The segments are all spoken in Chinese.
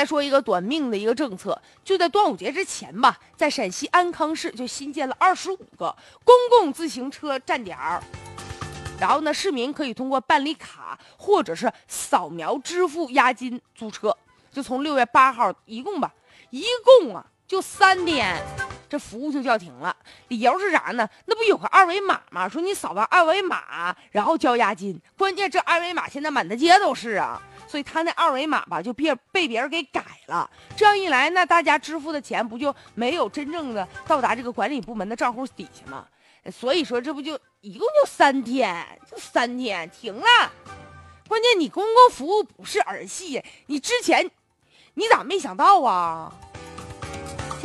再说一个短命的一个政策，就在端午节之前吧，在陕西安康市就新建了二十五个公共自行车站点儿，然后呢，市民可以通过办理卡或者是扫描支付押金租车，就从六月八号一共吧，一共啊就三天。这服务就叫停了，理由是啥呢？那不有个二维码吗？说你扫完二维码，然后交押金。关键这二维码现在满大街都是啊，所以他那二维码吧就别被别人给改了。这样一来，那大家支付的钱不就没有真正的到达这个管理部门的账户底下吗？所以说这不就一共就三天，就三天停了。关键你公共服务不是儿戏，你之前你咋没想到啊？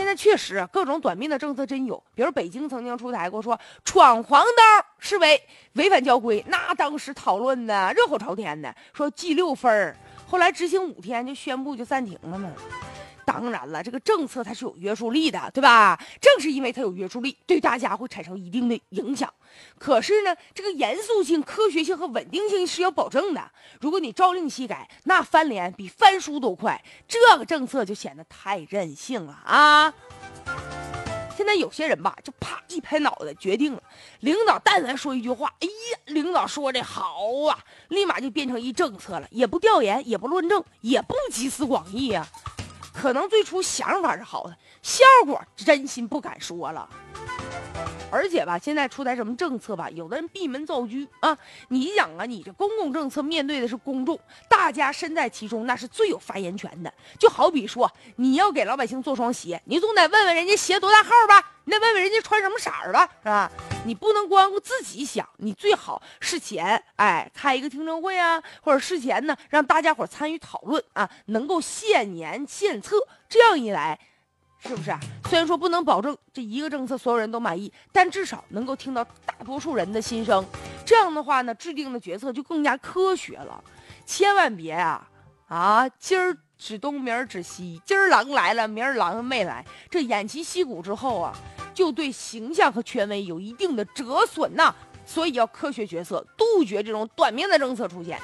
现在确实各种短命的政策真有，比如北京曾经出台过说闯黄灯视为违反交规，那当时讨论的热火朝天的，说记六分儿，后来执行五天就宣布就暂停了嘛。当然了，这个政策它是有约束力的，对吧？正是因为它有约束力，对大家会产生一定的影响。可是呢，这个严肃性、科学性和稳定性是要保证的。如果你朝令夕改，那翻脸比翻书都快，这个政策就显得太任性了啊！现在有些人吧，就啪一拍脑袋决定了，领导但凡说一句话，哎呀，领导说的好啊，立马就变成一政策了，也不调研，也不论证，也不集思广益啊。可能最初想法是好的，效果真心不敢说了。而且吧，现在出台什么政策吧，有的人闭门造车啊。你想啊，你这公共政策面对的是公众，大家身在其中，那是最有发言权的。就好比说，你要给老百姓做双鞋，你总得问问人家鞋多大号吧，你得问问人家穿什么色儿吧，是吧？你不能光顾自己想，你最好事前哎开一个听证会啊，或者事前呢让大家伙参与讨论啊，能够献言献策，这样一来。是不是啊？虽然说不能保证这一个政策所有人都满意，但至少能够听到大多数人的心声。这样的话呢，制定的决策就更加科学了。千万别啊啊！今儿指东，明儿指西，今儿狼来了，明儿狼没来，这偃旗息鼓之后啊，就对形象和权威有一定的折损呐。所以要科学决策，杜绝这种短命的政策出现。